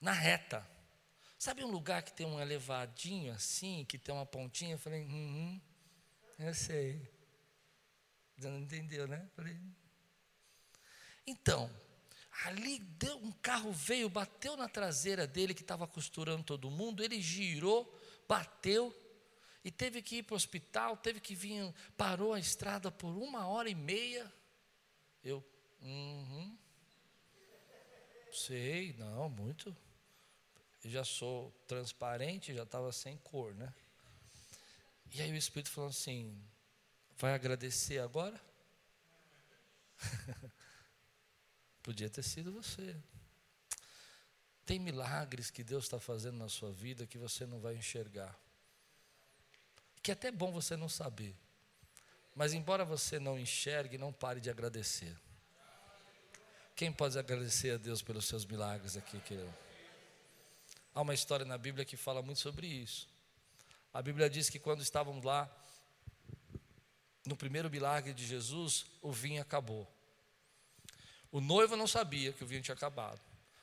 Na reta. Sabe um lugar que tem um elevadinho assim, que tem uma pontinha? Eu falei, uhum, eu sei. Você não entendeu, né? falei. Então, ali deu, um carro veio, bateu na traseira dele que estava costurando todo mundo, ele girou, bateu e teve que ir para o hospital, teve que vir, parou a estrada por uma hora e meia. Eu, uhum. Sei, não, muito. Eu já sou transparente, já estava sem cor, né? E aí o Espírito falou assim: vai agradecer agora? Podia ter sido você. Tem milagres que Deus está fazendo na sua vida que você não vai enxergar. Que é até bom você não saber. Mas embora você não enxergue, não pare de agradecer. Quem pode agradecer a Deus pelos seus milagres aqui, querido? Há uma história na Bíblia que fala muito sobre isso. A Bíblia diz que quando estávamos lá, no primeiro milagre de Jesus, o vinho acabou. O noivo não sabia que o vinho tinha acabado.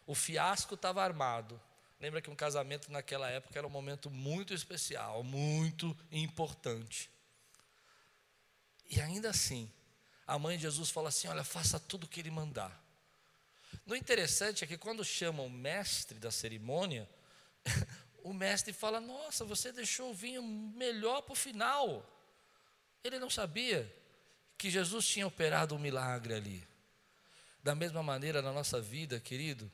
O fiasco estava armado. Lembra que um casamento naquela época era um momento muito especial, muito importante. E ainda assim, a mãe de Jesus fala assim: Olha, faça tudo o que ele mandar. No interessante é que quando chamam o mestre da cerimônia, o mestre fala: Nossa, você deixou o vinho melhor para o final. Ele não sabia que Jesus tinha operado um milagre ali. Da mesma maneira, na nossa vida, querido,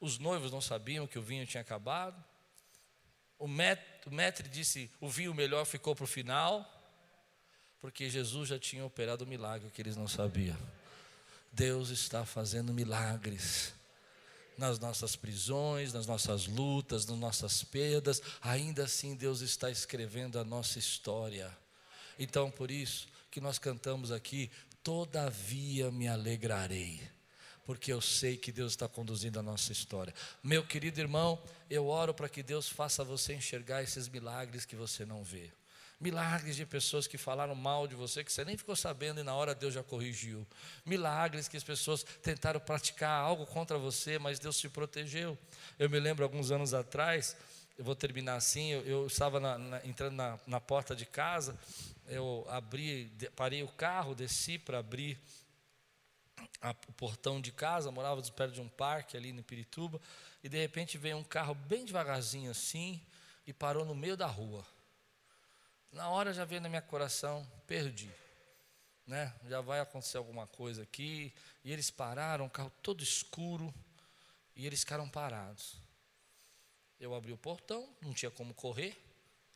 os noivos não sabiam que o vinho tinha acabado. O mestre disse: o vinho melhor ficou para o final, porque Jesus já tinha operado o milagre que eles não sabiam. Deus está fazendo milagres nas nossas prisões, nas nossas lutas, nas nossas perdas, ainda assim Deus está escrevendo a nossa história. Então, por isso que nós cantamos aqui, todavia me alegrarei, porque eu sei que Deus está conduzindo a nossa história. Meu querido irmão, eu oro para que Deus faça você enxergar esses milagres que você não vê. Milagres de pessoas que falaram mal de você, que você nem ficou sabendo e na hora Deus já corrigiu. Milagres que as pessoas tentaram praticar algo contra você, mas Deus te protegeu. Eu me lembro alguns anos atrás, eu vou terminar assim, eu, eu estava na, na, entrando na, na porta de casa, eu abri, parei o carro, desci para abrir a, o portão de casa, morava perto de um parque ali no Pirituba, e de repente veio um carro bem devagarzinho assim e parou no meio da rua. Na hora já veio na minha coração, perdi. Né? Já vai acontecer alguma coisa aqui. E eles pararam, o carro todo escuro, e eles ficaram parados. Eu abri o portão, não tinha como correr.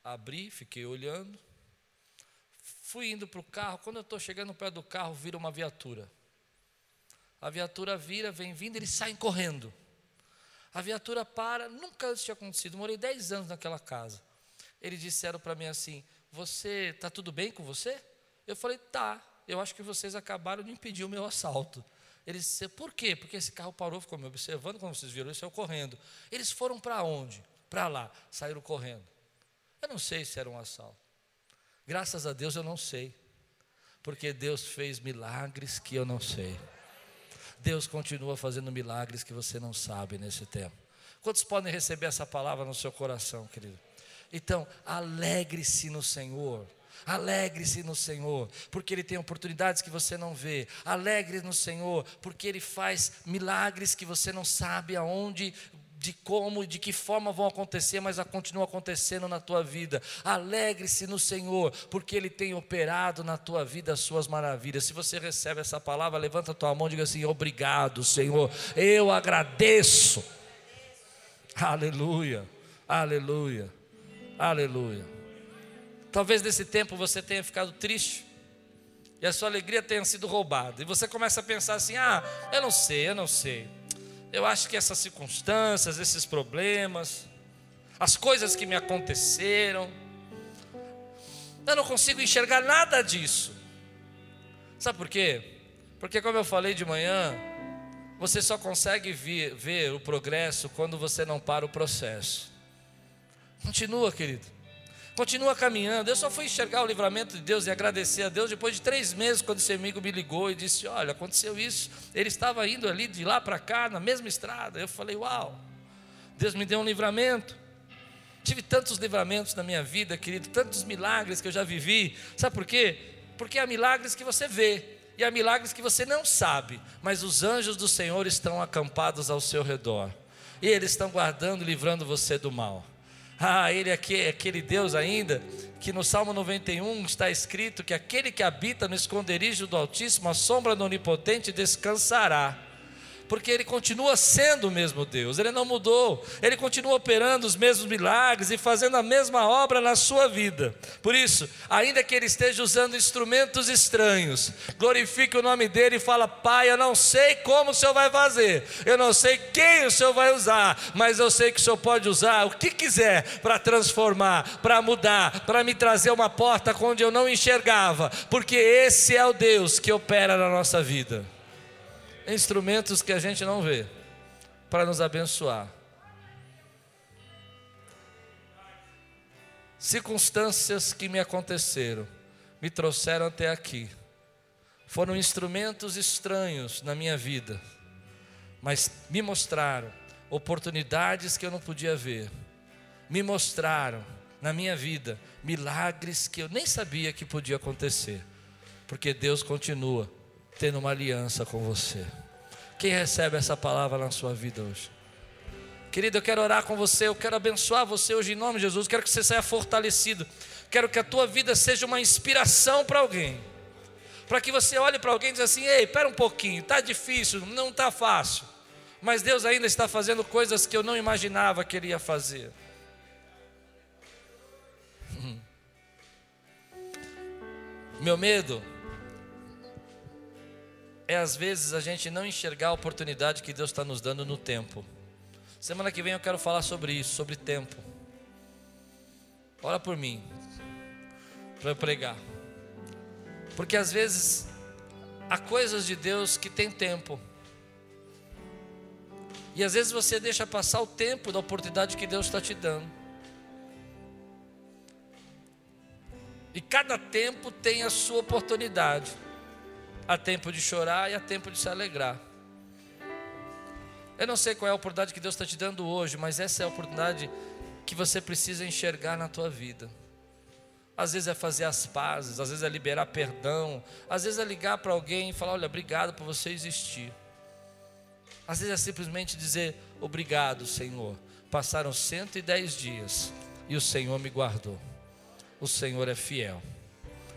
Abri, fiquei olhando. Fui indo para o carro. Quando eu estou chegando perto do carro, vira uma viatura. A viatura vira, vem vindo, eles saem correndo. A viatura para, nunca antes tinha acontecido. Morei 10 anos naquela casa. Eles disseram para mim assim: você está tudo bem com você? Eu falei: Tá. Eu acho que vocês acabaram de impedir o meu assalto. Eles disseram: Por quê? Porque esse carro parou, ficou me observando quando vocês viram isso, eu correndo. Eles foram para onde? Para lá, saíram correndo. Eu não sei se era um assalto. Graças a Deus eu não sei. Porque Deus fez milagres que eu não sei. Deus continua fazendo milagres que você não sabe nesse tempo. Quantos podem receber essa palavra no seu coração, querido? Então, alegre-se no Senhor. Alegre-se no Senhor, porque Ele tem oportunidades que você não vê. Alegre no Senhor, porque Ele faz milagres que você não sabe aonde de como e de que forma vão acontecer, mas continua acontecendo na tua vida. Alegre-se no Senhor, porque Ele tem operado na tua vida as suas maravilhas. Se você recebe essa palavra, levanta a tua mão e diga assim: Obrigado, Senhor, eu agradeço. Aleluia, aleluia, aleluia. Talvez nesse tempo você tenha ficado triste e a sua alegria tenha sido roubada. E você começa a pensar assim: ah, eu não sei, eu não sei. Eu acho que essas circunstâncias, esses problemas, as coisas que me aconteceram, eu não consigo enxergar nada disso. Sabe por quê? Porque, como eu falei de manhã, você só consegue ver, o progresso quando você não para o processo. Continua, querido. Continua caminhando. Eu só fui enxergar o livramento de Deus e agradecer a Deus depois de três meses, quando esse amigo me ligou e disse: Olha, aconteceu isso. Ele estava indo ali de lá para cá, na mesma estrada. Eu falei: Uau, Deus me deu um livramento. Tive tantos livramentos na minha vida, querido, tantos milagres que eu já vivi. Sabe por quê? Porque há milagres que você vê e há milagres que você não sabe, mas os anjos do Senhor estão acampados ao seu redor. E eles estão guardando e livrando você do mal. Ah, ele é aquele Deus ainda que no Salmo 91 está escrito que aquele que habita no esconderijo do Altíssimo, a sombra do Onipotente descansará porque Ele continua sendo o mesmo Deus, Ele não mudou, Ele continua operando os mesmos milagres e fazendo a mesma obra na sua vida. Por isso, ainda que Ele esteja usando instrumentos estranhos, glorifique o nome dEle e fala: Pai, eu não sei como o Senhor vai fazer, eu não sei quem o Senhor vai usar, mas eu sei que o Senhor pode usar o que quiser para transformar, para mudar, para me trazer uma porta onde eu não enxergava, porque esse é o Deus que opera na nossa vida instrumentos que a gente não vê para nos abençoar. Circunstâncias que me aconteceram me trouxeram até aqui. Foram instrumentos estranhos na minha vida, mas me mostraram oportunidades que eu não podia ver. Me mostraram na minha vida milagres que eu nem sabia que podia acontecer, porque Deus continua tendo uma aliança com você. Quem recebe essa palavra na sua vida hoje? Querido, eu quero orar com você, eu quero abençoar você hoje em nome de Jesus, quero que você saia fortalecido, quero que a tua vida seja uma inspiração para alguém, para que você olhe para alguém e diga assim: ei, espera um pouquinho, está difícil, não está fácil, mas Deus ainda está fazendo coisas que eu não imaginava que Ele ia fazer. Meu medo é às vezes a gente não enxergar a oportunidade que Deus está nos dando no tempo. Semana que vem eu quero falar sobre isso, sobre tempo. Ora por mim, para eu pregar. Porque às vezes há coisas de Deus que tem tempo. E às vezes você deixa passar o tempo da oportunidade que Deus está te dando. E cada tempo tem a sua oportunidade. Há tempo de chorar e há tempo de se alegrar. Eu não sei qual é a oportunidade que Deus está te dando hoje, mas essa é a oportunidade que você precisa enxergar na tua vida. Às vezes é fazer as pazes, às vezes é liberar perdão, às vezes é ligar para alguém e falar: Olha, obrigado por você existir. Às vezes é simplesmente dizer: Obrigado, Senhor. Passaram 110 dias e o Senhor me guardou. O Senhor é fiel.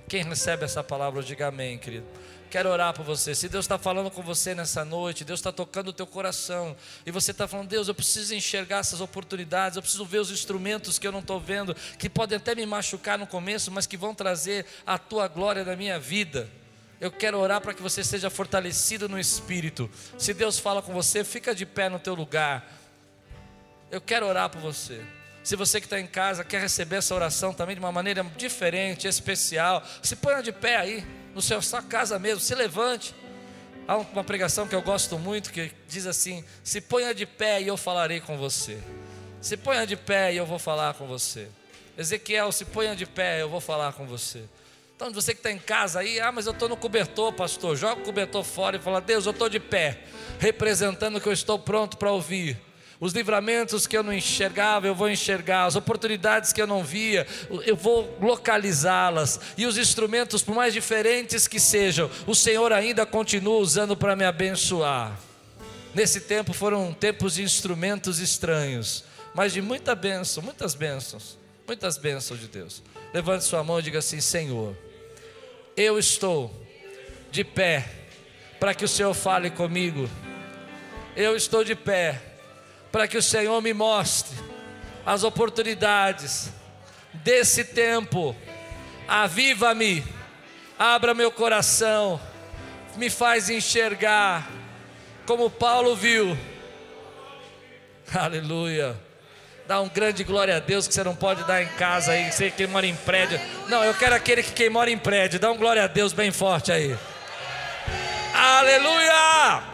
Quem recebe essa palavra, diga amém, querido. Quero orar por você. Se Deus está falando com você nessa noite, Deus está tocando o teu coração, e você está falando, Deus, eu preciso enxergar essas oportunidades, eu preciso ver os instrumentos que eu não estou vendo, que podem até me machucar no começo, mas que vão trazer a tua glória na minha vida. Eu quero orar para que você seja fortalecido no espírito. Se Deus fala com você, fica de pé no teu lugar. Eu quero orar por você. Se você que está em casa quer receber essa oração também de uma maneira diferente, especial, se ponha de pé aí no seu sua casa mesmo, se levante. Há uma pregação que eu gosto muito que diz assim: se ponha de pé e eu falarei com você. Se ponha de pé e eu vou falar com você. Ezequiel, se ponha de pé, eu vou falar com você. Então, você que está em casa aí, ah, mas eu estou no cobertor, pastor. Joga o cobertor fora e fala: Deus, eu estou de pé, representando que eu estou pronto para ouvir Os livramentos que eu não enxergava, eu vou enxergar. As oportunidades que eu não via, eu vou localizá-las. E os instrumentos, por mais diferentes que sejam, o Senhor ainda continua usando para me abençoar. Nesse tempo foram tempos de instrumentos estranhos, mas de muita bênção, muitas bênçãos, muitas bênçãos de Deus. Levante sua mão e diga assim: Senhor, eu estou de pé para que o Senhor fale comigo. Eu estou de pé para que o Senhor me mostre as oportunidades desse tempo. Aviva-me, abra meu coração, me faz enxergar como Paulo viu. Aleluia. Dá um grande glória a Deus que você não pode dar em casa aí, você que mora em prédio. Não, eu quero aquele que quem mora em prédio. Dá um glória a Deus bem forte aí. Aleluia!